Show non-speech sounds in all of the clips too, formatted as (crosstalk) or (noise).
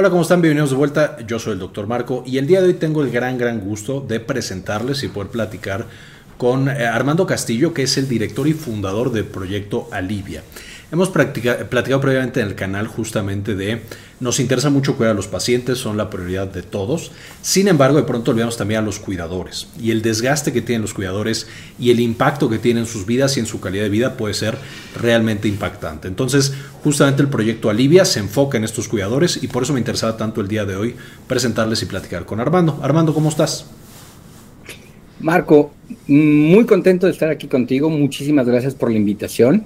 Hola, ¿cómo están? Bienvenidos de vuelta. Yo soy el doctor Marco y el día de hoy tengo el gran, gran gusto de presentarles y poder platicar con eh, Armando Castillo, que es el director y fundador del proyecto Alivia. Hemos platicado previamente en el canal justamente de, nos interesa mucho cuidar a los pacientes, son la prioridad de todos. Sin embargo, de pronto olvidamos también a los cuidadores y el desgaste que tienen los cuidadores y el impacto que tienen en sus vidas y en su calidad de vida puede ser realmente impactante. Entonces, justamente el proyecto Alivia se enfoca en estos cuidadores y por eso me interesaba tanto el día de hoy presentarles y platicar con Armando. Armando, ¿cómo estás? Marco, muy contento de estar aquí contigo. Muchísimas gracias por la invitación.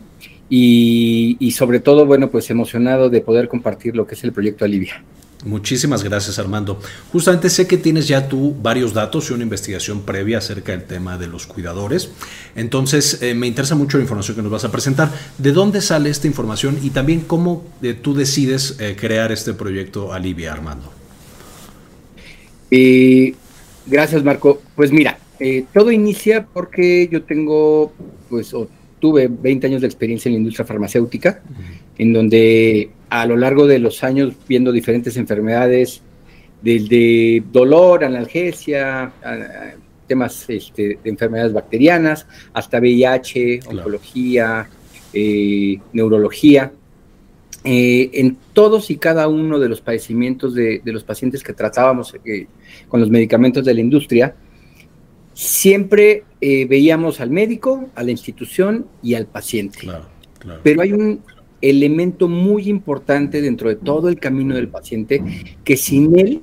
Y, sobre todo, bueno, pues emocionado de poder compartir lo que es el proyecto Alivia. Muchísimas gracias Armando. Justamente sé que tienes ya tú varios datos y una investigación previa acerca del tema de los cuidadores. Entonces eh, me interesa mucho la información que nos vas a presentar. ¿De dónde sale esta información y también cómo eh, tú decides eh, crear este proyecto Alivia, Armando? gracias Marco. Pues mira, todo inicia porque yo tengo pues tuve 20 años de experiencia en la industria farmacéutica, en donde a lo largo de los años, viendo diferentes enfermedades, desde dolor, analgesia, temas este, de enfermedades bacterianas, hasta VIH, oncología, eh, neurología, eh, en todos y cada uno de los padecimientos de, los pacientes que tratábamos eh, con los medicamentos de la industria, siempre eh, veíamos al médico, a la institución y al paciente. Pero hay un elemento muy importante dentro de todo el camino del paciente que sin él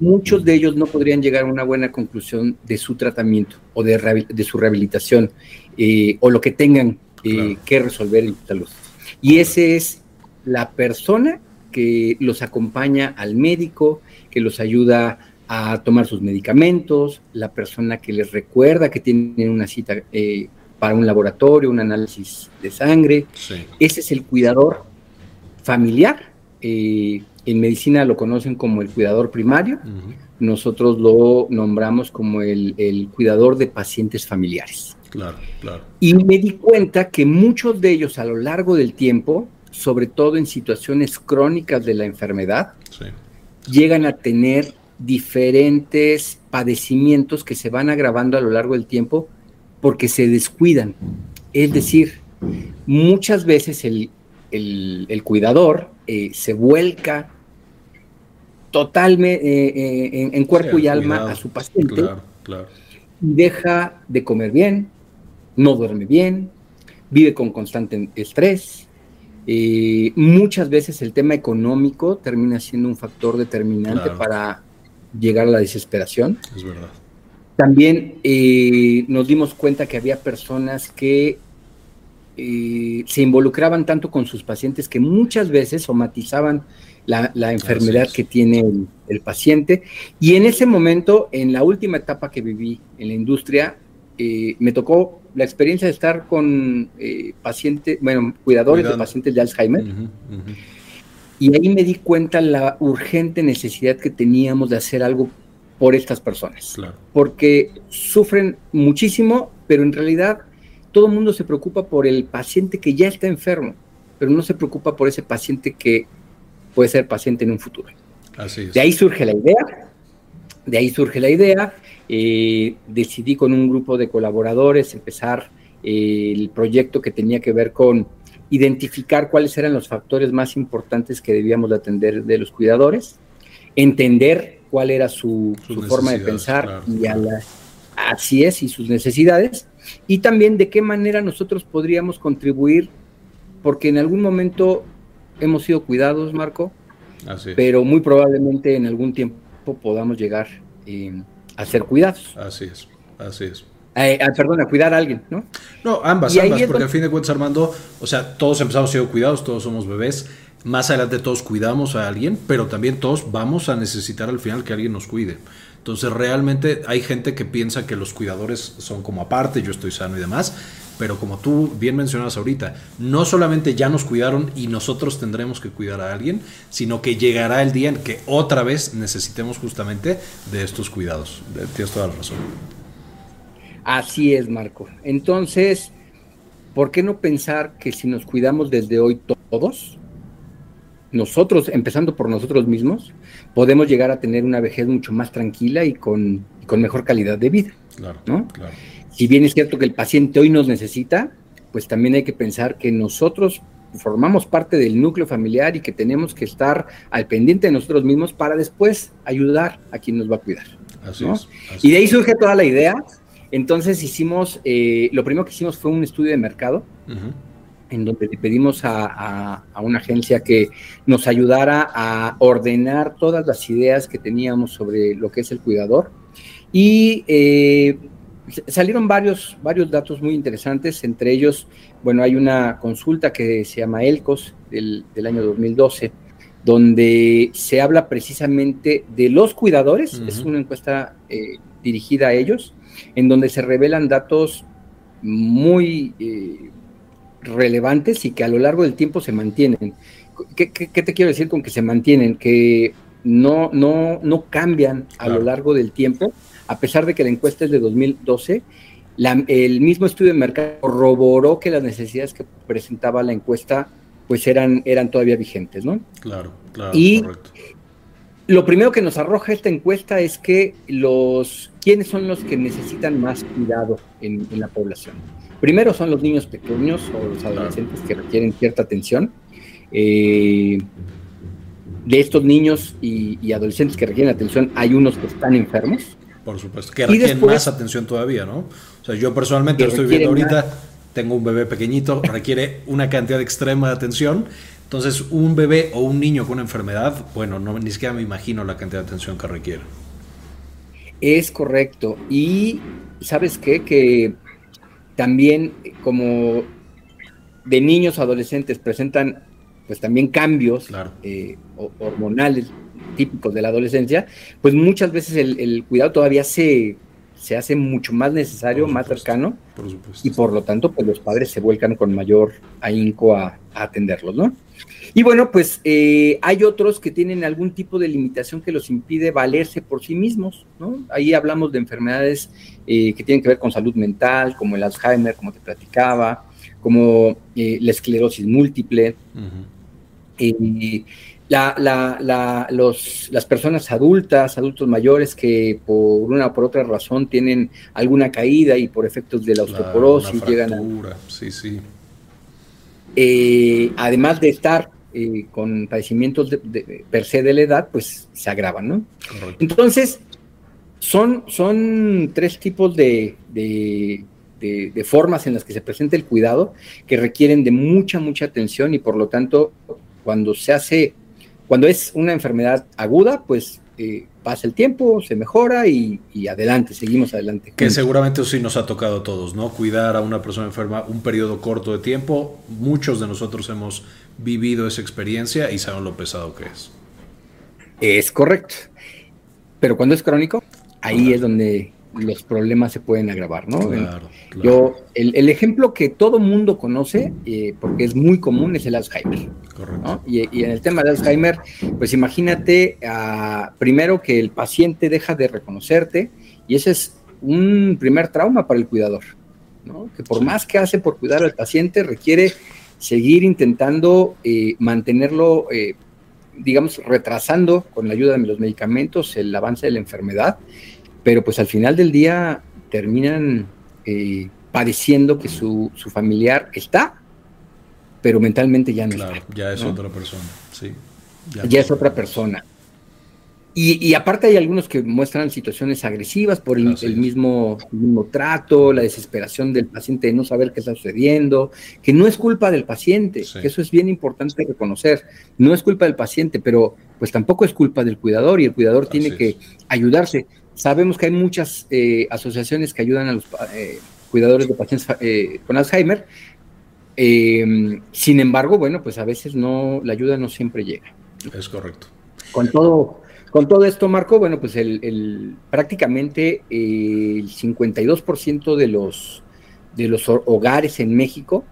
muchos de ellos no podrían llegar a una buena conclusión de su tratamiento o de, su rehabilitación eh, o lo que tengan eh, que resolver en salud. Y ese es la persona que los acompaña al médico, que los ayuda a tomar sus medicamentos, la persona que les recuerda que tienen una cita eh, para un laboratorio, un análisis de sangre. Ese es el cuidador familiar. Eh, en medicina lo conocen como el cuidador primario. Nosotros lo nombramos como el, el, cuidador de pacientes familiares. Claro, claro. Y me di cuenta que muchos de ellos a lo largo del tiempo, sobre todo en situaciones crónicas de la enfermedad, llegan a tener diferentes padecimientos que se van agravando a lo largo del tiempo porque se descuidan. Es decir, muchas veces el, cuidador eh, se vuelca totalmente eh, eh, en, cuerpo y alma a su paciente y deja de comer bien, no duerme bien, vive con constante estrés. muchas veces el tema económico termina siendo un factor determinante para llegar a la desesperación. Es verdad. También eh, nos dimos cuenta que había personas que eh, se involucraban tanto con sus pacientes que muchas veces somatizaban la, enfermedad que tiene el, paciente. Y en ese momento, en la última etapa que viví en la industria, eh, me tocó la experiencia de estar con pacientes, bueno, cuidadores de pacientes de Alzheimer. Y ahí me di cuenta la urgente necesidad que teníamos de hacer algo por estas personas. Porque sufren muchísimo, pero en realidad todo el mundo se preocupa por el paciente que ya está enfermo, pero no se preocupa por ese paciente que puede ser paciente en un futuro. Así De ahí surge la idea, de ahí surge la idea. Eh, decidí con un grupo de colaboradores empezar eh, el proyecto que tenía que ver con identificar cuáles eran los factores más importantes que debíamos de atender de los cuidadores, entender cuál era su, forma de pensar y a la, así es y sus necesidades y también de qué manera nosotros podríamos contribuir porque en algún momento hemos sido cuidados Marco pero muy probablemente en algún tiempo podamos llegar eh, a ser cuidados. Así es así es eh, ah, perdón, a cuidar a alguien, ¿no? No, ambas, ambas, porque al fin de cuentas, Armando, o sea, todos empezamos siendo cuidados, todos somos bebés, más adelante todos cuidamos a alguien, pero también todos vamos a necesitar al final que alguien nos cuide. Entonces, realmente hay gente que piensa que los cuidadores son como aparte, yo estoy sano y demás, pero como tú bien mencionas ahorita, no solamente ya nos cuidaron y nosotros tendremos que cuidar a alguien, sino que llegará el día en que otra vez necesitemos justamente de estos cuidados. Tienes toda la razón. Así es, Marco. Entonces, ¿por qué no pensar que si nos cuidamos desde hoy todos, nosotros, empezando por nosotros mismos, podemos llegar a tener una vejez mucho más tranquila y con, con mejor calidad de vida. Claro, ¿no? claro. Si bien es cierto que el paciente hoy nos necesita, pues también hay que pensar que nosotros formamos parte del núcleo familiar y que tenemos que estar al pendiente de nosotros mismos para después ayudar a quien nos va a cuidar. Así es, y de ahí surge toda la idea. Entonces hicimos, eh, lo primero que hicimos fue un estudio de mercado, en donde le pedimos a, una agencia que nos ayudara a ordenar todas las ideas que teníamos sobre lo que es el cuidador. Y eh, salieron varios, varios datos muy interesantes, entre ellos, bueno, hay una consulta que se llama ELCOS del, año 2012, donde se habla precisamente de los cuidadores, es una encuesta eh, dirigida a ellos, en donde se revelan datos muy eh, relevantes y que a lo largo del tiempo se mantienen. ¿Qué, te quiero decir con que se mantienen? Que no, no, no cambian a lo largo del tiempo, a pesar de que la encuesta es de 2012, el mismo estudio de mercado corroboró que las necesidades que presentaba la encuesta pues eran, eran todavía vigentes, ¿no? Claro, claro. Y lo primero que nos arroja esta encuesta es que los, ¿quiénes son los que necesitan más cuidado en, la población? Primero son los niños pequeños o los adolescentes que requieren cierta atención. Eh, de estos niños y, y, adolescentes que requieren atención, hay unos que están enfermos, por supuesto, que requieren más atención todavía, ¿no? O sea, yo personalmente lo estoy viendo ahorita, tengo un bebé pequeñito, requiere una cantidad extrema de atención. Entonces, un bebé o un niño con una enfermedad, bueno, no, ni siquiera me imagino la cantidad de atención que requiere. Es correcto. Y, ¿sabes qué? Que también como de niños adolescentes presentan pues también cambios eh, hormonales típicos de la adolescencia, pues muchas veces el, cuidado todavía se, se, hace mucho más necesario, más cercano, y por lo tanto, pues los padres se vuelcan con mayor ahínco a, atenderlos, ¿no? Y bueno, pues eh, hay otros que tienen algún tipo de limitación que los impide valerse por sí mismos, ¿no? Ahí hablamos de enfermedades eh, que tienen que ver con salud mental, como el Alzheimer, como te platicaba, como eh, la esclerosis múltiple. Uh la, la, los, las personas adultas, adultos mayores que por una o por otra razón tienen alguna caída y por efectos de la osteoporosis llegan a... Sí, sí. Eh, además de estar eh, con padecimientos de, per se de la edad, pues se agravan, ¿no? Entonces, son, son tres tipos de, de, de, formas en las que se presenta el cuidado que requieren de mucha, mucha atención y por lo tanto, cuando se hace cuando es una enfermedad aguda, pues eh, pasa el tiempo, se mejora y, adelante, seguimos adelante. Que seguramente sí nos ha tocado a todos, ¿no? Cuidar a una persona enferma un periodo corto de tiempo. Muchos de nosotros hemos vivido esa experiencia y saben lo pesado que es. Es correcto. Pero cuando es crónico, ahí es donde los problemas se pueden agravar, ¿no? Claro, Yo, el, ejemplo que todo mundo conoce, eh, porque es muy común, es el Alzheimer. Correcto. Y, en el tema del Alzheimer, pues imagínate ah, primero que el paciente deja de reconocerte y ese es un primer trauma para el cuidador, ¿no? Que por más que hace por cuidar al paciente, requiere seguir intentando eh, mantenerlo, eh, digamos, retrasando con la ayuda de los medicamentos el avance de la enfermedad pero pues al final del día terminan eh, padeciendo que su, familiar está, pero mentalmente ya no está. Ya es otra persona, sí. Ya, es otra persona. Y, aparte hay algunos que muestran situaciones agresivas por el, mismo, mismo, trato, la desesperación del paciente de no saber qué está sucediendo, que no es culpa del paciente, que eso es bien importante reconocer, no es culpa del paciente, pero pues tampoco es culpa del cuidador y el cuidador tiene que ayudarse. Sabemos que hay muchas eh, asociaciones que ayudan a los eh, cuidadores de pacientes eh, con Alzheimer. Em, sin embargo, bueno, pues a veces no, la ayuda no siempre llega. Es correcto. Con todo, con todo esto, Marco, bueno, pues el, prácticamente el 52% de los, de los hogares en México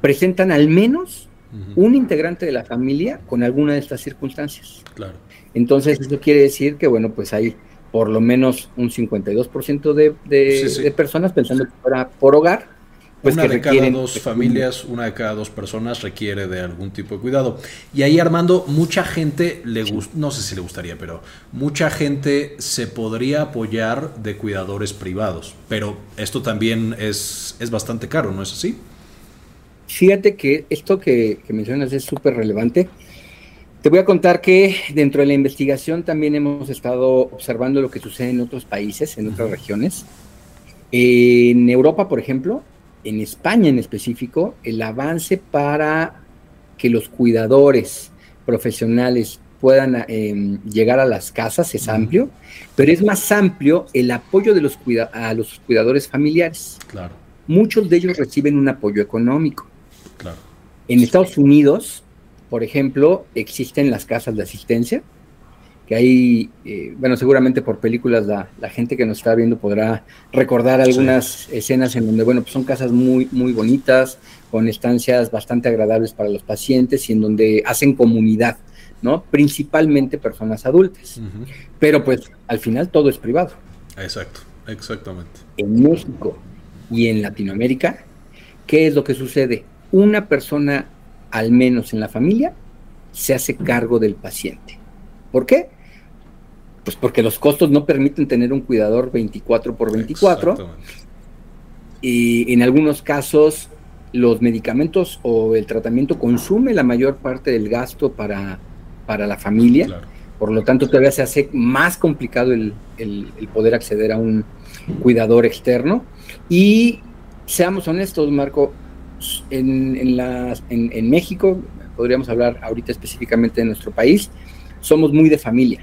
presentan al menos un integrante de la familia con alguna de estas circunstancias. Claro. Entonces, eso quiere decir que, bueno, pues hay por lo menos un 52% de, de, de personas pensando que fuera por hogar pues una de cada dos familias, una de cada dos personas requiere de algún tipo de cuidado. Y ahí Armando, mucha gente le gusta, no sé si le gustaría, pero mucha gente se podría apoyar de cuidadores privados. Pero esto también es, es bastante caro, ¿no es así? Fíjate que esto que, que mencionas es súper relevante. Te voy a contar que dentro de la investigación también hemos estado observando lo que sucede en otros países, en otras regiones. En Europa, por ejemplo, en España en específico, el avance para que los cuidadores profesionales puedan em, llegar a las casas es amplio, pero es más amplio el apoyo de los a los cuidadores familiares. Claro. Muchos de ellos reciben un apoyo económico. Claro. En Estados Unidos, por ejemplo, existen las casas de asistencia, que hay, eh, bueno, seguramente por películas la, gente que nos está viendo podrá recordar algunas escenas en donde, bueno, pues son casas muy, muy bonitas, con estancias bastante agradables para los pacientes y en donde hacen comunidad, ¿no? Principalmente personas adultas. Pero pues al final todo es privado. Exacto, exactamente. En México y en Latinoamérica, ¿qué es lo que sucede? Una persona, al menos en la familia, se hace cargo del paciente. ¿Por qué? Pues porque los costos no permiten tener un cuidador 24 por 24. Y en algunos casos los medicamentos o el tratamiento consume la mayor parte del gasto para, para la familia. Por lo tanto, todavía se hace más complicado el, poder acceder a un cuidador externo. Y seamos honestos, Marco, en, en, en México, podríamos hablar ahorita específicamente de nuestro país, somos muy de familia.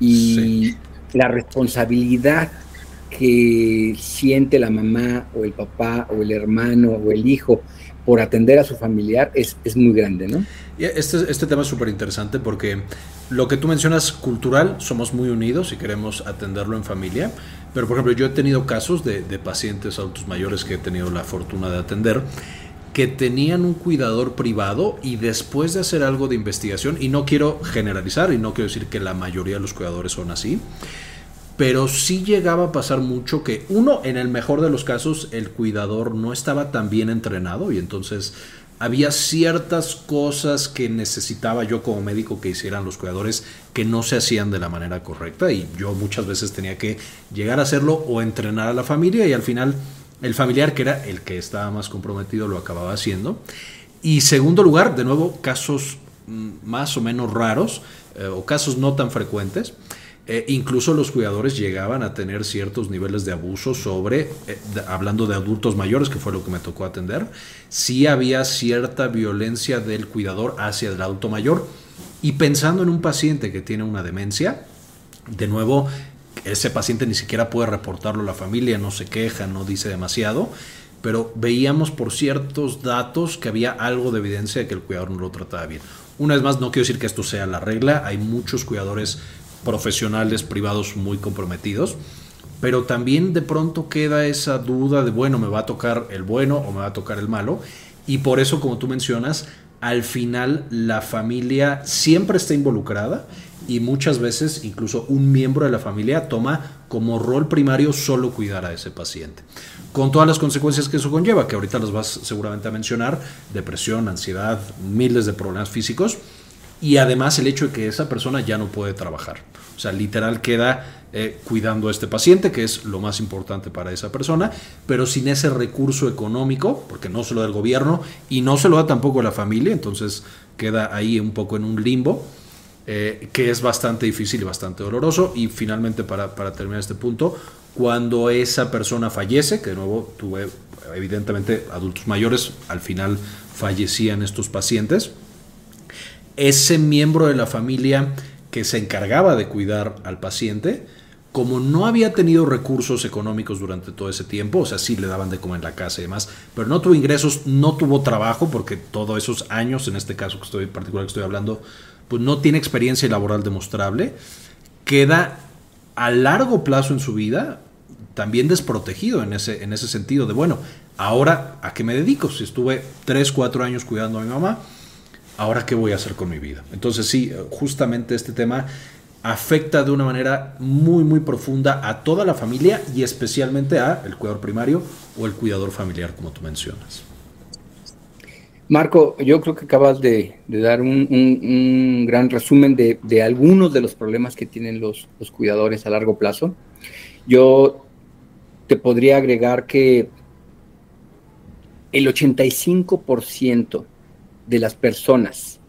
Y la responsabilidad que siente la mamá o el papá o el hermano o el hijo por atender a su familiar es, es muy grande, ¿no? Este, este tema es súper interesante porque lo que tú mencionas cultural, somos muy unidos y queremos atenderlo en familia, pero por ejemplo yo he tenido casos de, de pacientes adultos mayores que he tenido la fortuna de atender que tenían un cuidador privado y después de hacer algo de investigación, y no quiero generalizar y no quiero decir que la mayoría de los cuidadores son así, pero sí llegaba a pasar mucho que uno, en el mejor de los casos, el cuidador no estaba tan bien entrenado y entonces había ciertas cosas que necesitaba yo como médico que hicieran los cuidadores que no se hacían de la manera correcta y yo muchas veces tenía que llegar a hacerlo o entrenar a la familia y al final el familiar, que era el que estaba más comprometido, lo acababa haciendo. Y segundo lugar, de nuevo, casos mm, más o menos raros eh, o casos no tan frecuentes. Eh, incluso los cuidadores llegaban a tener ciertos niveles de abuso sobre, eh, hablando de adultos mayores, que fue lo que me tocó atender, sí había cierta violencia del cuidador hacia el adulto mayor. Y pensando en un paciente que tiene una demencia, de nuevo, ese paciente ni siquiera puede reportarlo a la familia, no se queja, no dice demasiado, pero veíamos por ciertos datos que había algo de evidencia de que el cuidador no lo trataba bien. Una vez más, no quiero decir que esto sea la regla, hay muchos cuidadores profesionales privados muy comprometidos, pero también de pronto queda esa duda de, bueno, me va a tocar el bueno o me va a tocar el malo, y por eso, como tú mencionas, al final la familia siempre está involucrada y muchas veces incluso un miembro de la familia toma como rol primario solo cuidar a ese paciente. Con todas las consecuencias que eso conlleva, que ahorita las vas seguramente a mencionar, depresión, ansiedad, miles de problemas físicos, y además el hecho de que esa persona ya no puede trabajar. O sea, literal queda eh, cuidando a este paciente, que es lo más importante para esa persona, pero sin ese recurso económico, porque no se lo da el gobierno y no se lo da tampoco la familia, entonces queda ahí un poco en un limbo. Eh, que es bastante difícil y bastante doloroso. Y finalmente, para, para, terminar este punto, cuando esa persona fallece, que de nuevo tuve evidentemente adultos mayores, al final fallecían estos pacientes, ese miembro de la familia que se encargaba de cuidar al paciente, como no había tenido recursos económicos durante todo ese tiempo, o sea, sí le daban de comer en la casa y demás, pero no tuvo ingresos, no tuvo trabajo, porque todos esos años, en este caso que estoy particular que estoy hablando, pues no tiene experiencia laboral demostrable, queda a largo plazo en su vida también desprotegido en ese, en ese sentido de, bueno, ahora a qué me dedico? Si estuve 3, 4 años cuidando a mi mamá, ahora qué voy a hacer con mi vida. Entonces sí, justamente este tema afecta de una manera muy muy profunda a toda la familia y especialmente a el cuidador primario o el cuidador familiar como tú mencionas. Marco, yo creo que acabas de, dar un, gran resumen de, algunos de los problemas que tienen los, los, cuidadores a largo plazo. Yo te podría agregar que el 85% de las personas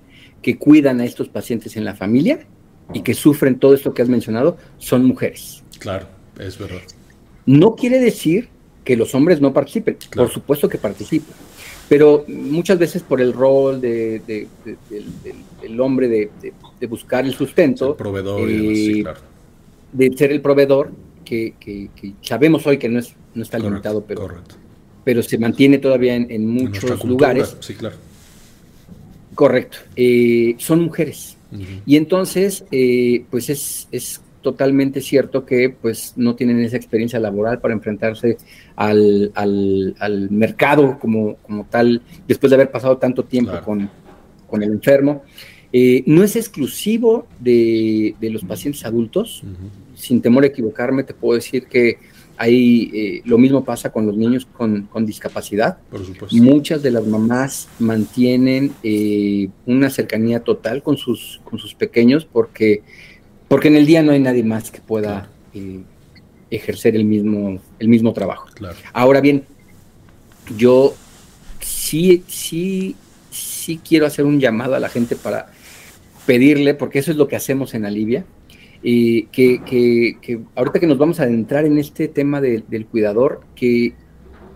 que cuidan a estos pacientes en la familia y que sufren todo esto que has mencionado son mujeres. Claro, es verdad. No quiere decir que los hombres no participen, por supuesto que participan, pero muchas veces por el rol de, del, hombre de, buscar el sustento, proveedor eh, de ser el proveedor, que, sabemos hoy que no, es, no está limitado, pero, pero se mantiene todavía en, muchos lugares. Sí, claro. Correcto. Eh, son mujeres. Y entonces, eh, pues es, es, totalmente cierto que pues no tienen esa experiencia laboral para enfrentarse al, al, mercado como, como, tal, después de haber pasado tanto tiempo con, con, el enfermo. Eh, no es exclusivo de, de los pacientes adultos. Sin temor a equivocarme, te puedo decir que Ahí eh, lo mismo pasa con los niños con, discapacidad. Por supuesto. Muchas de las mamás mantienen eh, una cercanía total con sus, con sus pequeños porque, porque en el día no hay nadie más que pueda eh, ejercer el mismo, el mismo trabajo. Ahora bien, yo sí, sí, sí quiero hacer un llamado a la gente para pedirle, porque eso es lo que hacemos en Alivia, y que, ahorita que nos vamos a adentrar en este tema del cuidador, que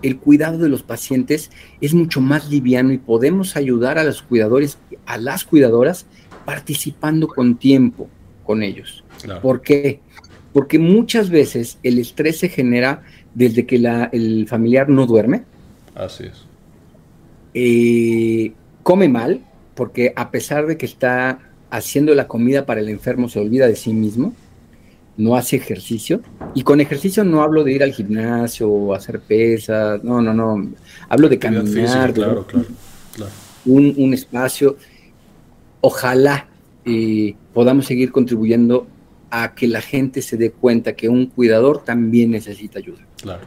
el cuidado de los pacientes es mucho más liviano y podemos ayudar a los cuidadores, a las cuidadoras, participando con tiempo con ellos. ¿Por qué? Porque muchas veces el estrés se genera desde que el familiar no duerme. Así es. Eh, come mal, porque a pesar de que está haciendo la comida para el enfermo se olvida de sí mismo, no hace ejercicio. Y con ejercicio no hablo de ir al gimnasio o hacer pesas, no, no, no. Hablo de caminar, claro, claro, Un, espacio. Ojalá eh, podamos seguir contribuyendo a que la gente se dé cuenta que un cuidador también necesita ayuda. Claro,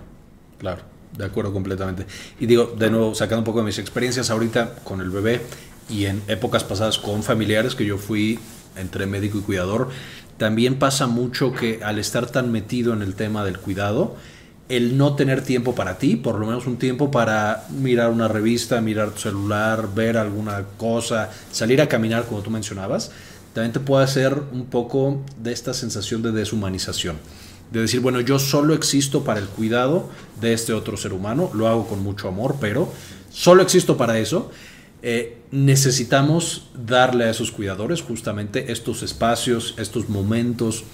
claro, de acuerdo completamente. Y digo, de nuevo, sacando un poco de mis experiencias ahorita con el bebé, y en épocas pasadas con familiares que yo fui entre médico y cuidador, también pasa mucho que al estar tan metido en el tema del cuidado, el no tener tiempo para ti, por lo menos un tiempo para mirar una revista, mirar tu celular, ver alguna cosa, salir a caminar como tú mencionabas, también te puede hacer un poco de esta sensación de deshumanización. De decir, bueno, yo solo existo para el cuidado de este otro ser humano, lo hago con mucho amor, pero solo existo para eso eh, necesitamos darle a esos cuidadores justamente estos espacios, estos momentos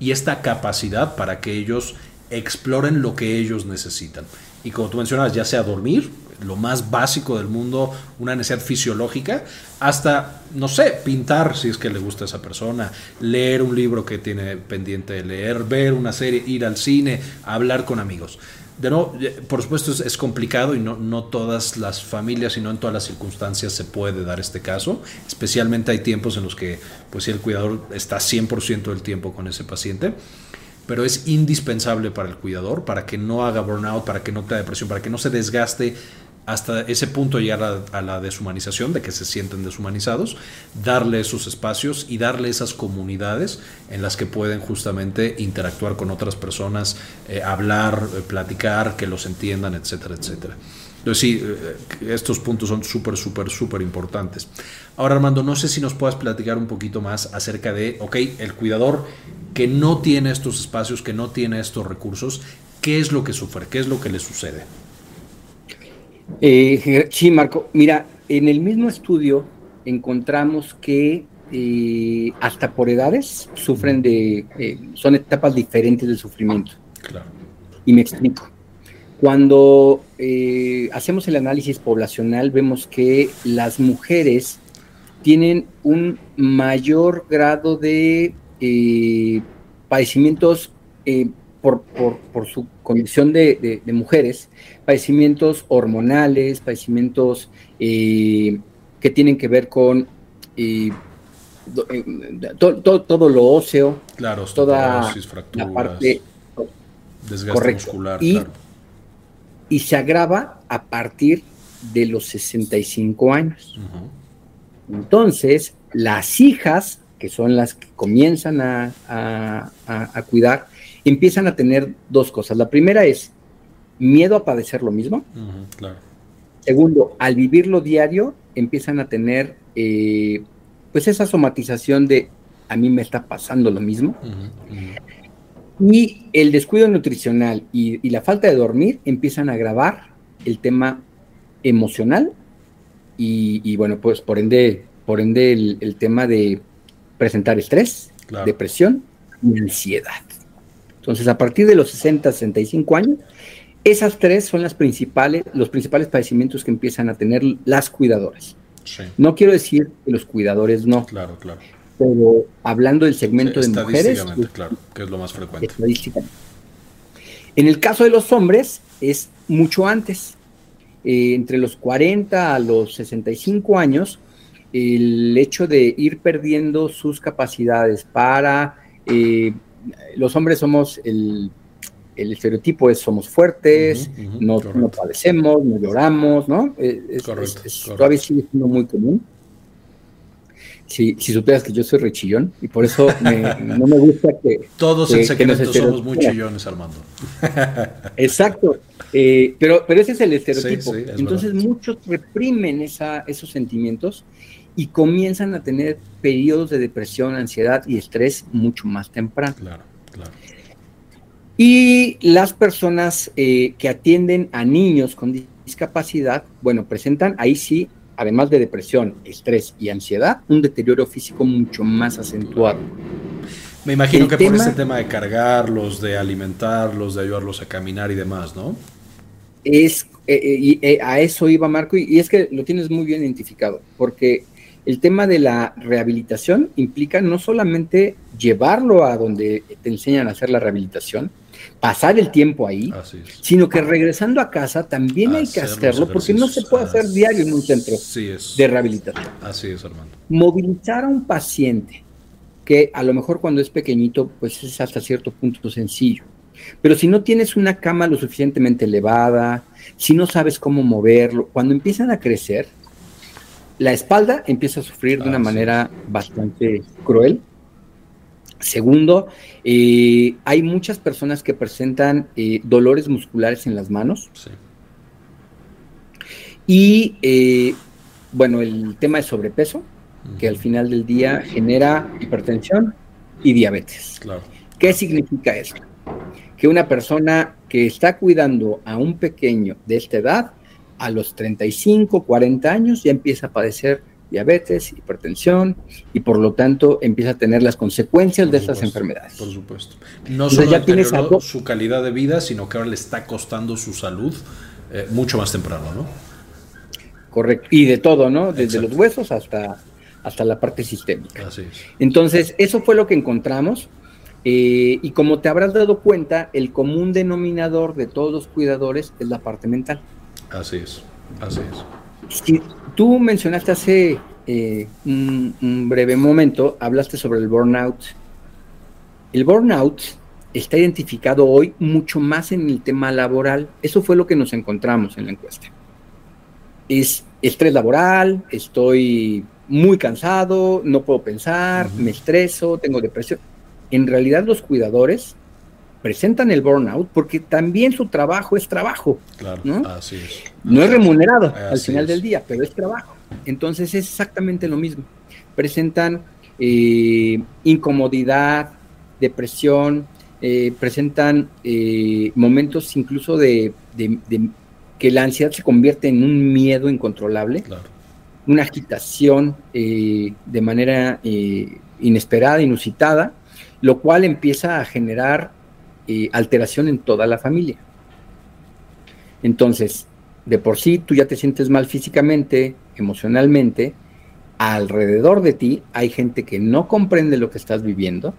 y esta capacidad para que ellos exploren lo que ellos necesitan. Y como tú mencionabas, ya sea dormir, lo más básico del mundo, una necesidad fisiológica, hasta, no sé, pintar si es que le gusta a esa persona, leer un libro que tiene pendiente de leer, ver una serie, ir al cine, hablar con amigos de nuevo, por supuesto es, complicado y no, no todas las familias y no en todas las circunstancias se puede dar este caso. Especialmente hay tiempos en los que pues el cuidador está 100% del tiempo con ese paciente. Pero es indispensable para el cuidador, para que no haga burnout, para que no tenga depresión, para que no se desgaste hasta ese punto llegar a, la deshumanización, de que se sienten deshumanizados, darle esos espacios y darle esas comunidades en las que pueden justamente interactuar con otras personas, eh, hablar, eh, platicar, que los entiendan, etcétera, etcétera. Entonces sí, eh, estos puntos son súper, súper, súper importantes. Ahora Armando, no sé si nos puedas platicar un poquito más acerca de, ok, el cuidador que no tiene estos espacios, que no tiene estos recursos, ¿qué es lo que sufre? ¿Qué es lo que le sucede? Eh, sí, Marco. Mira, en el mismo estudio encontramos que eh, hasta por edades sufren de, eh, son etapas diferentes del sufrimiento. Claro. Y me explico. Cuando hacemos el análisis poblacional, vemos que las mujeres tienen un mayor grado de padecimientos por, por, su condición de, mujeres, padecimientos hormonales, padecimientos eh, que tienen que ver con eh, todo, lo óseo, claro, toda la parte desgaste muscular, y, y se agrava a partir de los 65 años. Entonces, las hijas, que son las que comienzan a, a, cuidar, empiezan a tener dos cosas. La primera es miedo a padecer lo mismo. Segundo, al vivirlo diario, empiezan a tener eh, pues esa somatización de a mí me está pasando lo mismo. Y el descuido nutricional y, la falta de dormir empiezan a agravar el tema emocional y, bueno, pues por ende, por ende el, tema de presentar estrés, depresión y ansiedad. Entonces, a partir de los 60, 65 años, esas tres son las principales, los principales padecimientos que empiezan a tener las cuidadoras. No quiero decir que los cuidadores no. Claro, claro. Pero hablando del segmento de mujeres. claro, que es lo más frecuente. En el caso de los hombres, es mucho antes. Eh, entre los 40 a los 65 años, el hecho de ir perdiendo sus capacidades para. Eh, los hombres somos el el estereotipo es somos fuertes, no, padecemos, no lloramos, ¿no? Eh, es, todavía sigue siendo muy común. Si, si supieras que yo soy rechillón y por eso (laughs) no me gusta que... Todos en secreto somos muy chillones, Armando. (laughs) Exacto, eh, pero, pero ese es el estereotipo. Entonces muchos reprimen esa, esos sentimientos y comienzan a tener periodos de depresión, ansiedad y estrés mucho más temprano. Claro, claro. Y las personas eh, que atienden a niños con discapacidad, bueno, presentan ahí sí, además de depresión, estrés y ansiedad, un deterioro físico mucho más acentuado. Me imagino que por este tema de cargarlos, de alimentarlos, de ayudarlos a caminar y demás, ¿no? Es, eh, eh, a eso iba Marco, y, es que lo tienes muy bien identificado, porque el tema de la rehabilitación implica no solamente llevarlo a donde te enseñan a hacer la rehabilitación, pasar el tiempo ahí, sino que regresando a casa también hay que hacerlo porque no se puede hacer diario en un centro de rehabilitación. Así es, Armando. Movilizar a un paciente que a lo mejor cuando es pequeñito, pues es hasta cierto punto sencillo. Pero si no tienes una cama lo suficientemente elevada, si no sabes cómo moverlo, cuando empiezan a crecer, la espalda empieza a sufrir de una manera bastante cruel Segundo, eh, hay muchas personas que presentan eh, dolores musculares en las manos. Y eh, bueno, el tema de sobrepeso, que al final del día genera hipertensión y diabetes. ¿Qué significa eso? Que una persona que está cuidando a un pequeño de esta edad, a los 35, 40 años, ya empieza a padecer diabetes, hipertensión y por lo tanto empieza a tener las consecuencias de estas enfermedades. Por supuesto. No solo ya tienes su calidad de vida, sino que ahora le está costando su salud eh, mucho más temprano, ¿no? Correcto. Y de todo, ¿no? Desde los huesos hasta, hasta la parte sistémica. Así es. Entonces, eso fue lo que encontramos. Eh, y como te habrás dado cuenta, el común denominador de todos los cuidadores es la parte mental. Así es, así es. Si, Tú mencionaste hace eh, un, breve momento, hablaste sobre el burnout. El burnout está identificado hoy mucho más en el tema laboral. Eso fue lo que nos encontramos en la encuesta. Es estrés laboral, estoy muy cansado, no puedo pensar, me estreso, tengo depresión. En realidad los cuidadores presentan el burnout porque también su trabajo es trabajo. Claro, ¿no? así es. No es remunerado al final del día, pero es trabajo. Entonces es exactamente lo mismo. Presentan eh, incomodidad, depresión, eh, presentan eh, momentos incluso de, que la ansiedad se convierte en un miedo incontrolable, una agitación de manera inesperada, inusitada, lo cual empieza a generar alteración en toda la familia. Entonces, de por sí tú ya te sientes mal físicamente, emocionalmente, alrededor de ti hay gente que no comprende lo que estás viviendo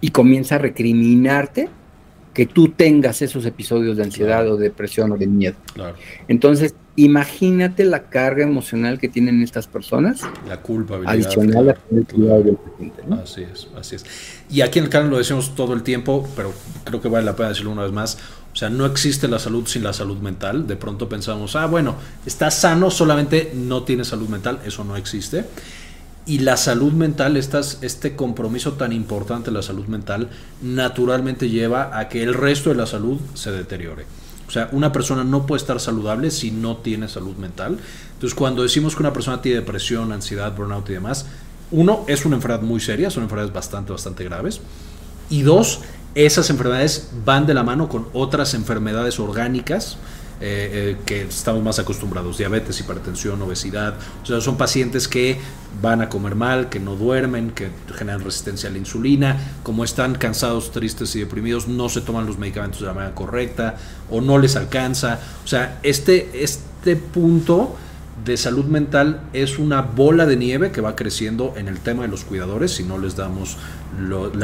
y comienza a recriminarte que tú tengas esos episodios de ansiedad o de depresión o de miedo. Entonces, imagínate la carga emocional que tienen estas personas. La culpabilidad. Adicional a el cuidado del paciente. Así es, así es. Y aquí en el canal lo decimos todo el tiempo, pero creo que vale la pena decirlo una vez más. O sea, no existe la salud sin la salud mental. De pronto pensamos, ah, bueno, está sano, solamente no tiene salud mental. Eso no existe. Y la salud mental, estas, este compromiso tan importante de la salud mental, naturalmente lleva a que el resto de la salud se deteriore. Sea, una persona no puede estar saludable si no tiene salud mental. Entonces, cuando decimos que una persona tiene depresión, ansiedad, burnout y demás, uno, es una enfermedad muy seria, son enfermedades bastante, bastante graves. Y dos, esas enfermedades van de la mano con otras enfermedades orgánicas eh, eh, que estamos más acostumbrados, diabetes, hipertensión, obesidad. O sea, son pacientes que van a comer mal, que no duermen, que generan resistencia a la insulina, como están cansados, tristes y deprimidos, no se toman los medicamentos de la manera correcta o no les alcanza. O sea, este, este punto de salud mental es una bola de nieve que va creciendo en el tema de los cuidadores si no les damos,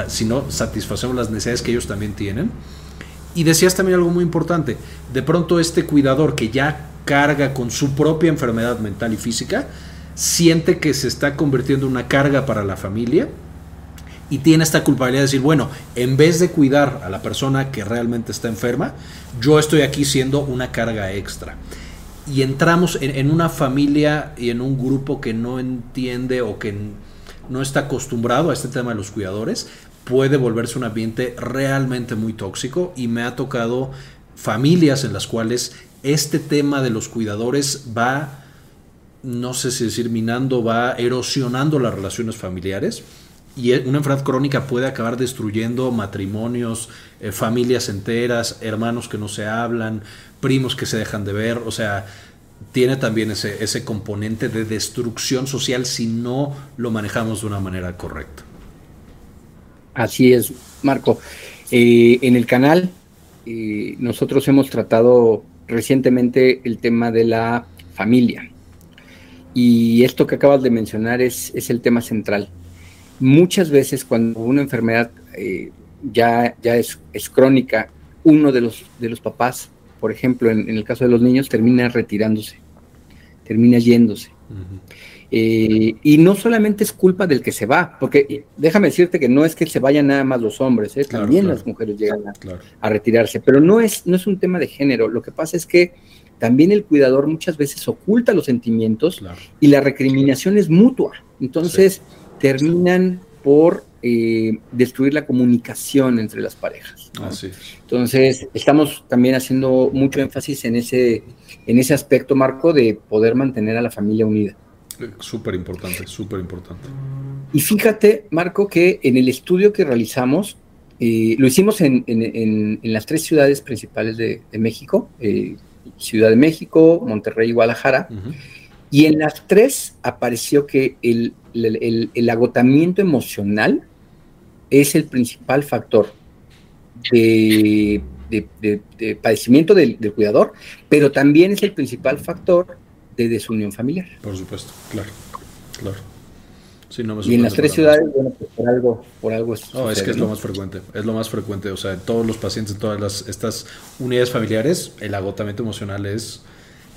si no satisfacemos las necesidades que ellos también tienen. Y decías también algo muy importante, de pronto este cuidador que ya carga con su propia enfermedad mental y física, siente que se está convirtiendo en una carga para la familia y tiene esta culpabilidad de decir, bueno, en vez de cuidar a la persona que realmente está enferma, yo estoy aquí siendo una carga extra. Y entramos en, en una familia y en un grupo que no entiende o que no está acostumbrado a este tema de los cuidadores, puede volverse un ambiente realmente muy tóxico y me ha tocado familias en las cuales este tema de los cuidadores va, no sé si decir minando, va erosionando las relaciones familiares y una enfermedad crónica puede acabar destruyendo matrimonios, eh, familias enteras, hermanos que no se hablan, primos que se dejan de ver, o sea, tiene también ese, ese componente de destrucción social si no lo manejamos de una manera correcta. Así es, Marco. Eh, en el canal eh, nosotros hemos tratado recientemente el tema de la familia. Y esto que acabas de mencionar es, el tema central. Muchas veces cuando una enfermedad eh, ya, ya es, crónica, uno de los, de los papás, por ejemplo, en, el caso de los niños, termina retirándose, termina yéndose. Eh, y no solamente es culpa del que se va, porque déjame decirte que no es que se vayan nada más los hombres, ¿eh? también las mujeres llegan a, retirarse, pero no es, no es un tema de género, lo que pasa es que también el cuidador muchas veces oculta los sentimientos y la recriminación es mutua, entonces terminan por eh, destruir la comunicación entre las parejas. Entonces, estamos también haciendo mucho énfasis en ese, en ese aspecto, Marco, de poder mantener a la familia unida. Súper importante, súper importante. Y fíjate, Marco, que en el estudio que realizamos, eh, lo hicimos en, las tres ciudades principales de, México, eh, Ciudad de México, Monterrey y Guadalajara, y en las tres apareció que el, agotamiento emocional es el principal factor de, padecimiento del, del, cuidador, pero también es el principal factor de desunión familiar. Por supuesto, claro, claro. y en las tres ciudades, bueno, pues por algo, por algo es. No, es que es lo más frecuente, es lo más frecuente. O sea, en todos los pacientes, en todas las, estas unidades familiares, el agotamiento emocional es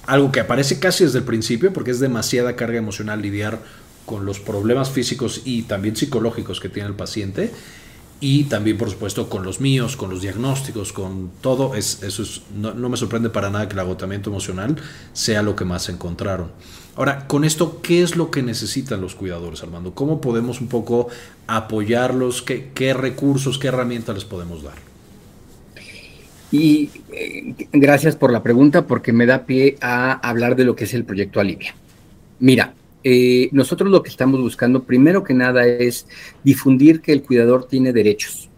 algo que aparece casi desde el principio, porque es demasiada carga emocional lidiar con los problemas físicos y también psicológicos que tiene el paciente y también por supuesto con los míos, con los diagnósticos, con todo, es, eso es, no, me sorprende para nada que el agotamiento emocional sea lo que más encontraron. Ahora, con esto, ¿qué es lo que necesitan los cuidadores, Armando? ¿Cómo podemos un poco apoyarlos? ¿Qué, qué recursos, qué herramientas les podemos dar? Y eh, gracias por la pregunta porque me da pie a hablar de lo que es el proyecto Alivia. Mira, eh, nosotros lo que estamos buscando, primero que nada, es difundir que el cuidador tiene derechos.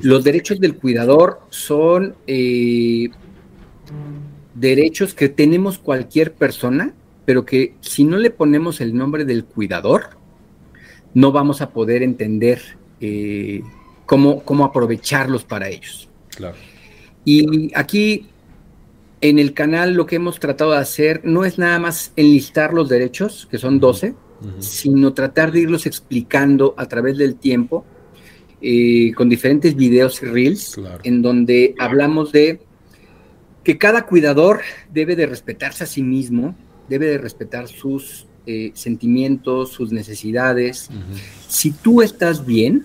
Los derechos del cuidador son eh, derechos que tenemos cualquier persona, pero que si no le ponemos el nombre del cuidador, no vamos a poder entender eh, cómo, cómo aprovecharlos para ellos. Y aquí en el canal lo que hemos tratado de hacer no es nada más enlistar los derechos, que son 12, sino tratar de irlos explicando a través del tiempo eh, con diferentes videos y reels, en donde hablamos de que cada cuidador debe de respetarse a sí mismo, debe de respetar sus eh, sentimientos, sus necesidades. Si tú estás bien,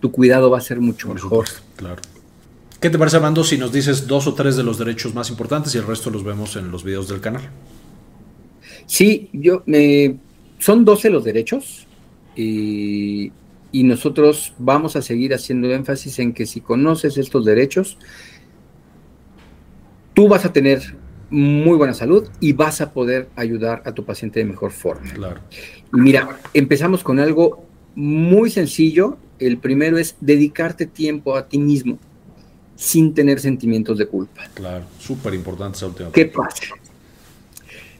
tu cuidado va a ser mucho mejor. claro. ¿Qué te parece, Armando, si nos dices dos o tres de los derechos más importantes y el resto los vemos en los videos del canal? Sí, yo me son 12 los derechos y, y nosotros vamos a seguir haciendo énfasis en que si conoces estos derechos, tú vas a tener muy buena salud y vas a poder ayudar a tu paciente de mejor forma. Claro. Y mira, empezamos con algo muy sencillo. El primero es dedicarte tiempo a ti mismo sin tener sentimientos de culpa. Claro, súper importante esa última. ¿Qué pasa?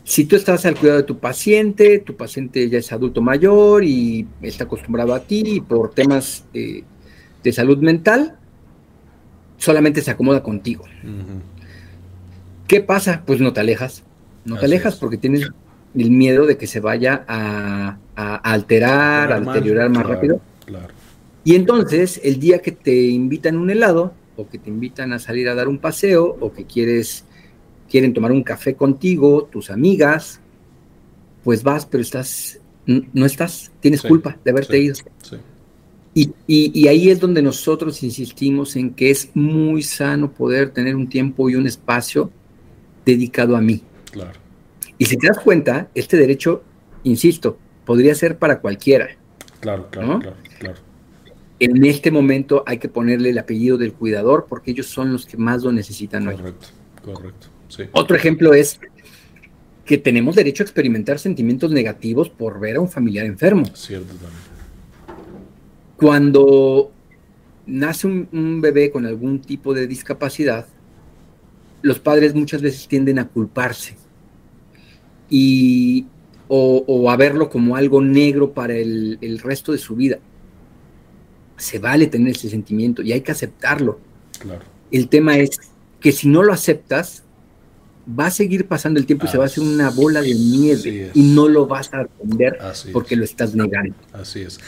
Si tú estás al cuidado de tu paciente, tu paciente ya es adulto mayor y está acostumbrado a ti y por temas eh, de salud mental, solamente se acomoda contigo. ¿Qué pasa? Pues no te alejas. No te alejas porque tienes el miedo de que se vaya a, alterar, a deteriorar más rápido. Y entonces, el día que te invitan un helado, o que te invitan a salir a dar un paseo, o que quieres, quieren tomar un café contigo, tus amigas, pues vas, pero estás, no estás, tienes culpa de haberte ido. Y, y, ahí es donde nosotros insistimos en que es muy sano poder tener un tiempo y un espacio dedicado a mí. Claro. Y si te das cuenta, este derecho, insisto, podría ser para cualquiera. Claro, claro, claro, En este momento hay que ponerle el apellido del cuidador porque ellos son los que más lo necesitan correcto, Correcto, Otro ejemplo es que tenemos derecho a experimentar sentimientos negativos por ver a un familiar enfermo. Cierto también. Cuando nace un bebé con algún tipo de discapacidad, los padres muchas veces tienden a culparse y, o, a verlo como algo negro para el, resto de su vida. Se vale tener ese sentimiento y hay que aceptarlo. El tema es que si no lo aceptas, va a seguir pasando el tiempo y se va a hacer una bola de nieve y no lo vas a atender porque lo estás negando. Así es.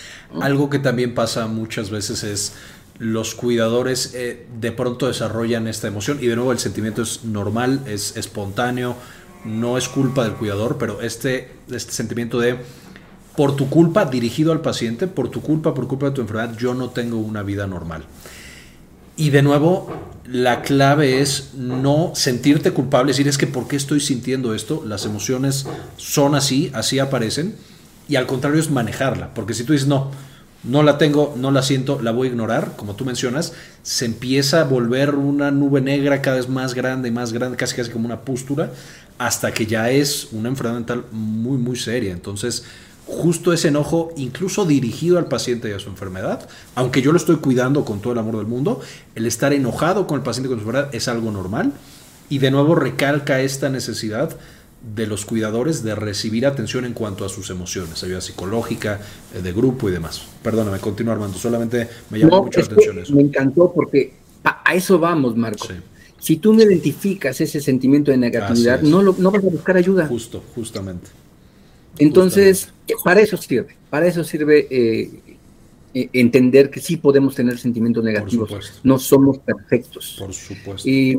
Algo que también pasa muchas veces es los cuidadores eh, de pronto desarrollan esta emoción y de nuevo el sentimiento es normal, es espontáneo, no es culpa del cuidador, pero este, este sentimiento de por tu culpa dirigido al paciente, por tu culpa, por culpa de tu enfermedad, yo no tengo una vida normal. Y de nuevo, la clave es no sentirte culpable, decir es que ¿por qué estoy sintiendo esto? Las emociones son así, así aparecen, y al contrario es manejarla, porque si tú dices no, no la tengo, no la siento, la voy a ignorar, como tú mencionas, se empieza a volver una nube negra cada vez más grande y más grande, casi casi como una pústula, hasta que ya es una enfermedad mental muy, muy seria. Entonces, justo ese enojo, incluso dirigido al paciente y a su enfermedad, aunque yo lo estoy cuidando con todo el amor del mundo, el estar enojado con el paciente y con su enfermedad es algo normal. Y de nuevo recalca esta necesidad de los cuidadores de recibir atención en cuanto a sus emociones, ayuda psicológica, eh, de grupo y demás. Perdóname, continúa Armando, solamente me llama mucho la atención eso. Me encantó porque a, eso vamos, Marco. Si tú no identificas ese sentimiento de negatividad, no, lo, no vas a buscar ayuda. Justo, justamente. Entonces, para eso sirve, para eso sirve eh, eh, entender que sí podemos tener sentimientos negativos, no somos perfectos. Por supuesto. Y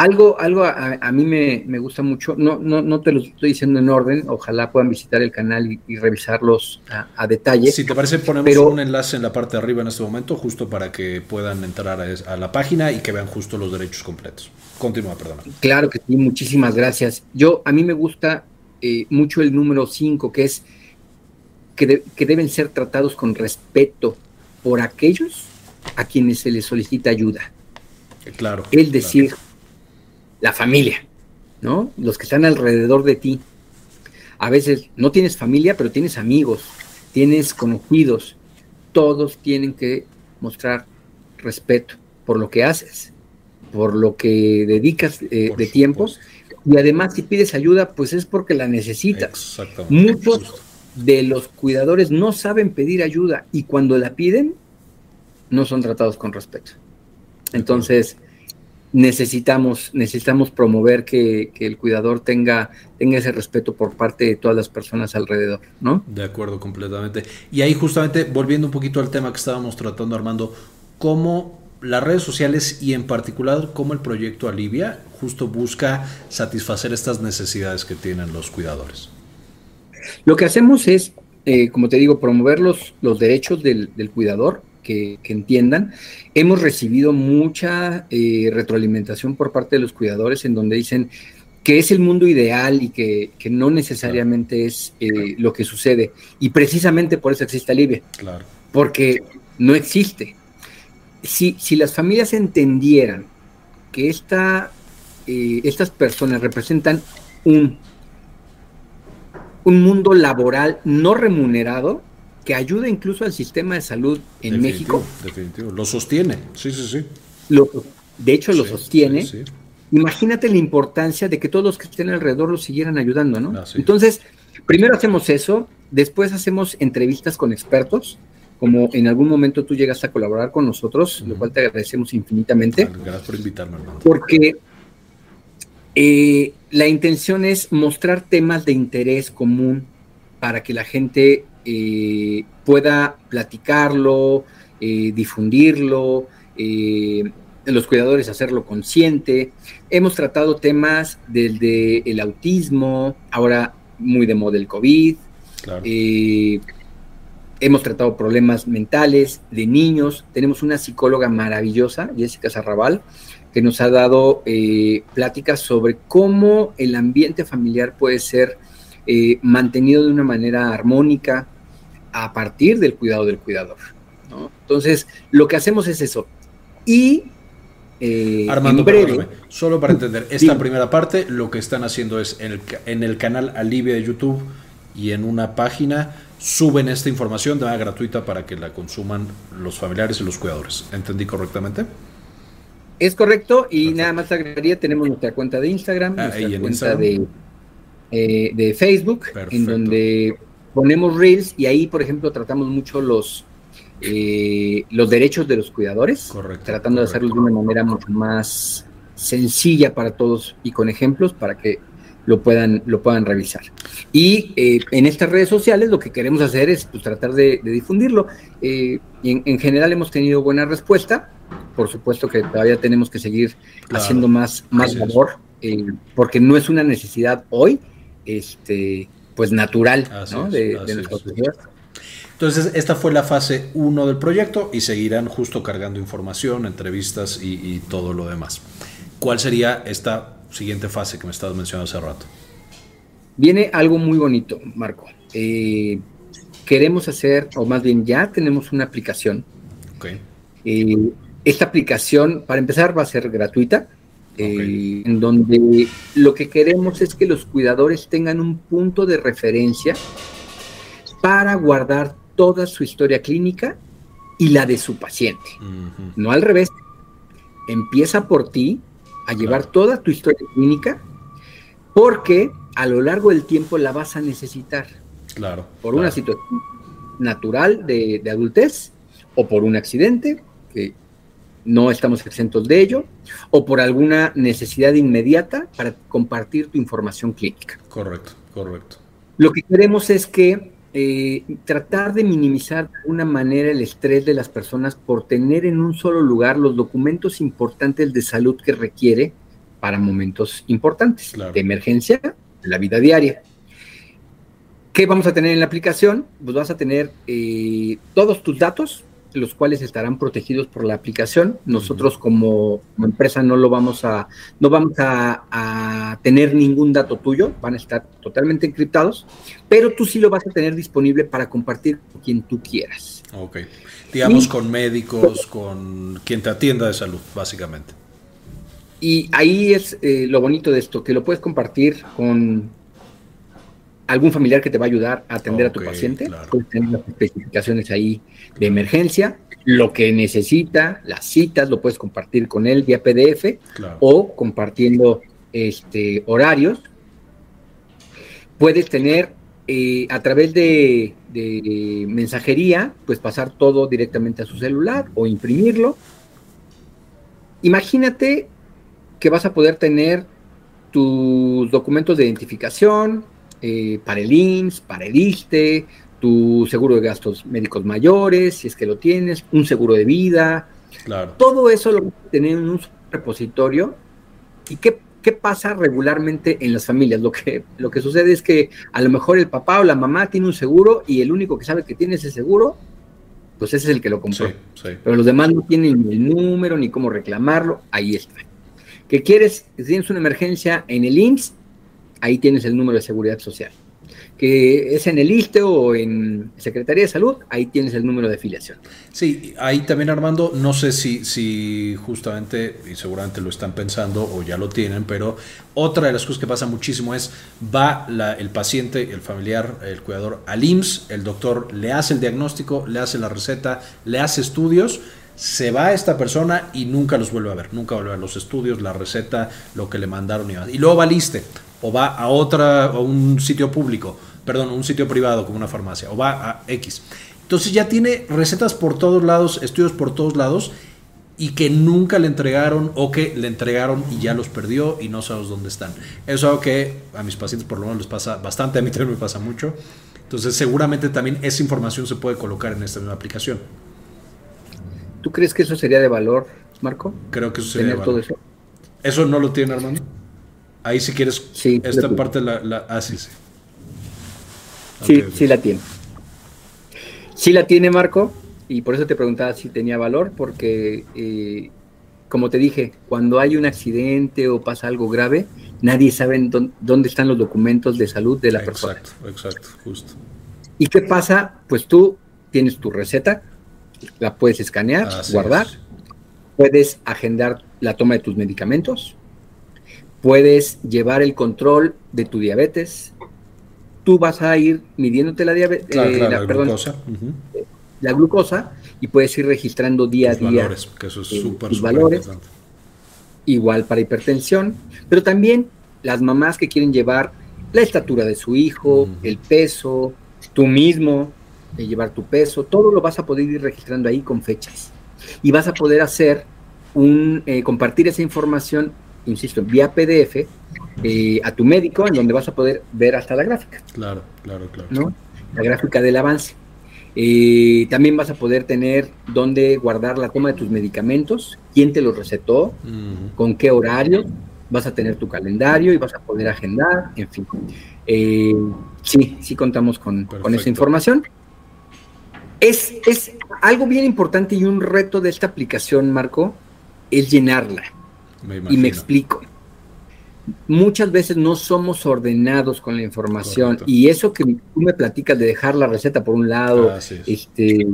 algo, algo a, mí me, gusta mucho, no, no, no te lo estoy diciendo en orden, ojalá puedan visitar el canal y, revisarlos a, detalle. Si te parece, ponemos un enlace en la parte de arriba en este momento, justo para que puedan entrar a, la página y que vean justo los derechos completos. Continúa, perdón. Claro que sí, muchísimas gracias. Yo, a mí me gusta eh, mucho el número 5, que es que, que deben ser tratados con respeto por aquellos a quienes se les solicita ayuda. Claro. El decir la familia, ¿no? Los que están alrededor de ti. A veces no tienes familia, pero tienes amigos, tienes conocidos. Todos tienen que mostrar respeto por lo que haces, por lo que dedicas eh, de tiempo. Y además, si pides ayuda, pues es porque la necesitas. Muchos de los cuidadores no saben pedir ayuda y cuando la piden, no son tratados con respeto. Entonces, necesitamos, necesitamos promover que, el cuidador tenga, tenga ese respeto por parte de todas las personas alrededor, ¿no? De acuerdo, completamente. Y ahí justamente, volviendo un poquito al tema que estábamos tratando, Armando, ¿cómo las redes sociales y en particular cómo el proyecto Alivia justo busca satisfacer estas necesidades que tienen los cuidadores. Lo que hacemos es, eh, como te digo, promover los, los derechos del, cuidador, que, entiendan. Hemos recibido mucha eh, retroalimentación por parte de los cuidadores en donde dicen que es el mundo ideal y que, no necesariamente es eh, lo que sucede. Y precisamente por eso existe Alivia. Claro. Porque no existe si, si las familias entendieran que esta, eh, estas personas representan un, un mundo laboral no remunerado, que ayuda incluso al sistema de salud en México. Definitivo, lo sostiene, sí, sí, sí. de hecho, lo sostiene. Imagínate la importancia de que todos los que estén alrededor lo siguieran ayudando, ¿no? Ah, Entonces, primero hacemos eso, después hacemos entrevistas con expertos, como en algún momento tú llegas a colaborar con nosotros, lo cual te agradecemos infinitamente. Gracias por invitarme, hermano. Porque eh, la intención es mostrar temas de interés común para que la gente eh, pueda platicarlo, eh, difundirlo, los cuidadores hacerlo consciente. Hemos tratado temas del de el autismo, ahora muy de moda el COVID. Claro hemos tratado problemas mentales de niños. Tenemos una psicóloga maravillosa, Jessica Sarrabal, que nos ha dado eh, pláticas sobre cómo el ambiente familiar puede ser eh, mantenido de una manera armónica a partir del cuidado del cuidador. Entonces, lo que hacemos es eso. Y eh, Armando, breve, solo para entender, esta primera parte lo que están haciendo es en el, en el canal Alivia de YouTube y en una página suben esta información de manera gratuita para que la consuman los familiares y los cuidadores. ¿Entendí correctamente? Es correcto y nada más agregaría, tenemos nuestra cuenta de Instagram, ah, nuestra cuenta De, eh, de Facebook, en donde ponemos reels y ahí, por ejemplo, tratamos mucho los, eh, los derechos de los cuidadores, tratando de hacerlo de una manera mucho más sencilla para todos y con ejemplos para que lo puedan, lo puedan revisar. Y eh, en estas redes sociales lo que queremos hacer es pues, tratar de, difundirlo. Eh, en, general hemos tenido buena respuesta. Por supuesto que todavía tenemos que seguir haciendo más, más labor, eh, porque no es una necesidad hoy, este, pues natural de, nuestra sociedad. Entonces, esta fue la fase 1 del proyecto y seguirán justo cargando información, entrevistas y, y todo lo demás. ¿Cuál sería esta siguiente fase que me estabas mencionando hace rato? Viene algo muy bonito, Marco. Eh, queremos hacer, o más bien ya tenemos una aplicación. Eh, esta aplicación, para empezar, va a ser gratuita, eh, en donde lo que queremos es que los cuidadores tengan un punto de referencia para guardar toda su historia clínica y la de su paciente. No al revés. Empieza por ti a llevar toda tu historia clínica porque a lo largo del tiempo la vas a necesitar. Claro. Por una situación natural de, adultez o por un accidente, que no estamos exentos de ello, o por alguna necesidad inmediata para compartir tu información clínica. Correcto, correcto. Lo que queremos es que eh, tratar de minimizar de alguna manera el estrés de las personas por tener en un solo lugar los documentos importantes de salud que requiere para momentos importantes de emergencia la vida diaria. ¿Qué vamos a tener en la aplicación? Pues vas a tener eh, todos tus datos, los cuales estarán protegidos por la aplicación. Nosotros como, empresa no lo vamos a, no vamos a, tener ningún dato tuyo, van a estar totalmente encriptados, pero tú sí lo vas a tener disponible para compartir con quien tú quieras. Ok. Digamos con médicos, con quien te atienda de salud, básicamente. Y ahí es eh, lo bonito de esto, que lo puedes compartir con algún familiar que te va a ayudar a atender a tu paciente. Puedes tener las especificaciones ahí de emergencia, lo que necesita, las citas, lo puedes compartir con él vía PDF o compartiendo este, horarios. Puedes tener eh, a través de, de, mensajería, pues pasar todo directamente a su celular o imprimirlo. Imagínate que vas a poder tener tus documentos de identificación, eh, para el IMSS, para el ISTE, tu seguro de gastos médicos mayores, si es que lo tienes, un seguro de vida, Claro. Todo eso lo tener en un repositorio. ¿Y qué, qué, pasa regularmente en las familias? Lo que, lo que sucede es que a lo mejor el papá o la mamá tiene un seguro y el único que sabe que tiene ese seguro, pues ese es el que lo compró. Pero los demás no tienen ni el número ni cómo reclamarlo. Ahí está. ¿Qué quieres? Si tienes una emergencia en el IMSS, ahí tienes el número de seguridad social que es en el ISTE o en Secretaría de Salud, ahí tienes el número de afiliación. Sí, ahí también Armando, no sé si, si justamente, y seguramente lo están pensando o ya lo tienen, pero otra de las cosas que pasa muchísimo es, va el paciente, el familiar, el cuidador al IMSS, el doctor le hace el diagnóstico, le hace la receta, le hace estudios, se va esta persona y nunca los vuelve a ver, nunca vuelve a ver los estudios, la receta, lo que le mandaron y Y luego va o va a otra, a un sitio público perdón, un sitio privado como una farmacia, o va a X. Entonces ya tiene recetas por todos lados, estudios por todos lados, y que nunca le entregaron o que le entregaron y ya los perdió y no sabes dónde están. Eso es algo que a mis pacientes por lo menos les pasa bastante, a mí también me pasa mucho. Entonces seguramente también esa información se puede colocar en esta misma aplicación. ¿Tú crees que eso sería de valor, Marco? Creo que eso sería de valor. Todo eso? ¿Eso no lo tiene Armando? Ahí si quieres, sí, esta parte la, la... Ah, sí, sí. Sí, sí la tiene. Sí la tiene Marco, y por eso te preguntaba si tenía valor, porque, eh, como te dije, cuando hay un accidente o pasa algo grave, nadie sabe dónde, están los documentos de salud de la persona. Exacto, exacto, justo. ¿Y qué pasa? Pues tú tienes tu receta, la puedes escanear, guardar, puedes agendar la toma de tus medicamentos, puedes llevar el control de tu diabetes, tú vas a ir midiéndote la diabetes, eh, la, glucosa. la glucosa y puedes ir registrando día a día valores, que eso es eh, valores. Igual para hipertensión, pero también las mamás que quieren llevar la estatura de su hijo, el peso, tú mismo, de llevar tu peso, todo lo vas a poder ir registrando ahí con fechas. Y vas a poder hacer un, eh, compartir esa información, insisto, vía PDF eh, a tu médico, en donde vas a poder ver hasta la gráfica. Claro, claro, claro. ¿no? La gráfica del avance. Eh, también vas a poder tener dónde guardar la toma de tus medicamentos, quién te los recetó, con qué horario, vas a tener tu calendario y vas a poder agendar, en fin. Eh, sí, sí contamos con, con esa información. Es, es, algo bien importante y un reto de esta aplicación, Marco, es llenarla. Y me explico muchas veces no somos ordenados con la información y eso que tú me platicas de dejar la receta por un lado, este,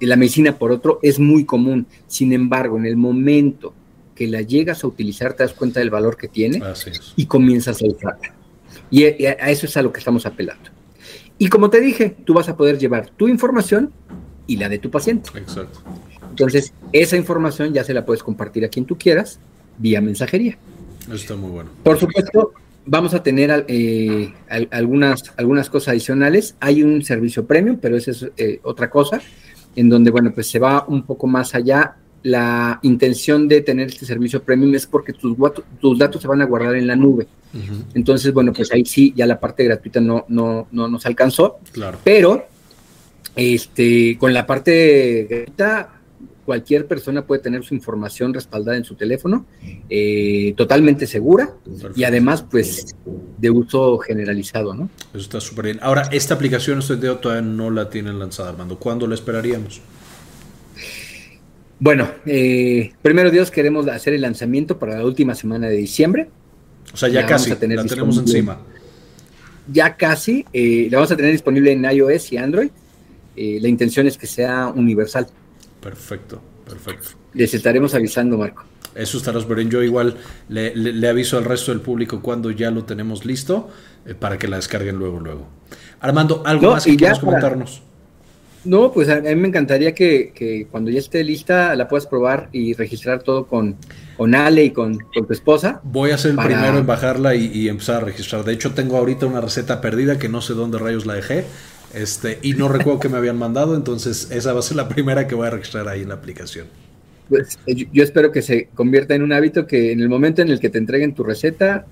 la medicina por otro, es muy común. Sin embargo, en el momento que la llegas a utilizar, te das cuenta del valor que tiene y comienzas a usarla. Y a eso es a lo que estamos apelando. Y como te dije, tú vas a poder llevar tu información y la de tu paciente. Exacto. Entonces, esa información ya se la puedes compartir a quien tú quieras vía mensajería. Está muy bueno. Por supuesto, vamos a tener eh, algunas, algunas cosas adicionales. Hay un servicio premium, pero esa es eh, otra cosa, en donde, bueno, pues se va un poco más allá. La intención de tener este servicio premium es porque tus, tus datos se van a guardar en la nube. Entonces, bueno, pues ahí sí, ya la parte gratuita no, no, no nos alcanzó. Claro. Pero este, con la parte gratuita cualquier persona puede tener su información respaldada en su teléfono, eh, totalmente segura y además, pues, de uso generalizado, ¿no? Eso está súper bien. Ahora, esta aplicación, este dedo todavía no la tienen lanzada, Armando. ¿Cuándo la esperaríamos? Bueno, eh, primero Dios, queremos hacer el lanzamiento para la última semana de diciembre. O sea, ya casi, la tenemos encima. Ya casi, eh, la vamos a tener disponible en iOS y Android. la intención es que sea universal. Perfecto, perfecto. Les estaremos avisando, Marco. Eso estará bien. Yo igual le, aviso al resto del público cuando ya lo tenemos listo eh, para que la descarguen luego, luego. Armando, ¿algo más que quieras comentarnos? No, pues a mí me encantaría que, cuando ya esté lista la puedas probar y registrar todo con, con Ale y con, tu esposa. Voy a ser el primero en bajarla y, y, empezar a registrar. De hecho, tengo ahorita una receta perdida que no sé dónde rayos la dejé. Este, y no recuerdo que me habían mandado, entonces esa va a ser la primera que voy a registrar ahí en la aplicación. Pues, yo espero que se convierta en un hábito que en el momento en el que te entreguen tu receta,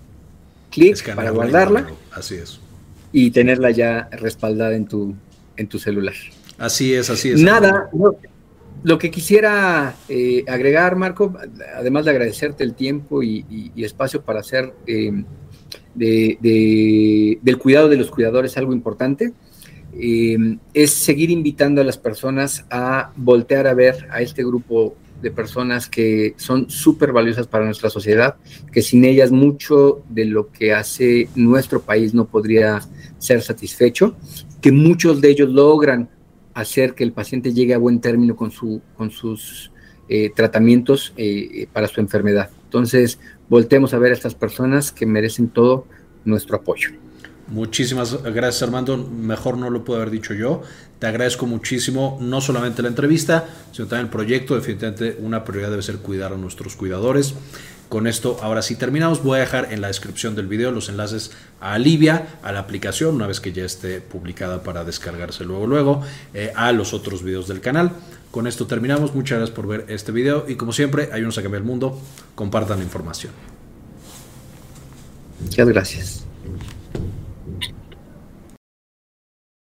clic para guardarla. Así es. Y tenerla ya respaldada en tu, en tu celular. Así es, así es. Nada, lo que quisiera eh, agregar, Marco, además de agradecerte el tiempo y, espacio para hacer eh, del cuidado de los cuidadores algo importante, eh, es seguir invitando a las personas a voltear a ver a este grupo de personas que son súper valiosas para nuestra sociedad, que sin ellas mucho de lo que hace nuestro país no podría ser satisfecho, que muchos de ellos logran hacer que el paciente llegue a buen término con, su, con sus eh, tratamientos eh, para su enfermedad. Entonces, voltemos a ver a estas personas que merecen todo nuestro apoyo. Muchísimas gracias Armando, mejor no lo puedo haber dicho yo. Te agradezco muchísimo, no solamente la entrevista, sino también el proyecto. Definitivamente una prioridad debe ser cuidar a nuestros cuidadores. Con esto, ahora sí terminamos. Voy a dejar en la descripción del video los enlaces a Alivia, a la aplicación, una vez que ya esté publicada para descargarse luego, luego, eh, a los otros videos del canal. Con esto terminamos. Muchas gracias por ver este video y como siempre, ayúdenos a cambiar el mundo. Compartan la información. Muchas gracias.